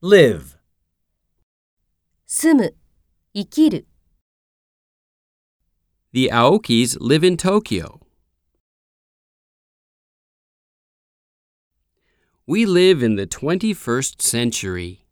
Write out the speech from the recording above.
live, 住む、生きる。The Aokis live in Tokyo. We live in the 21st century.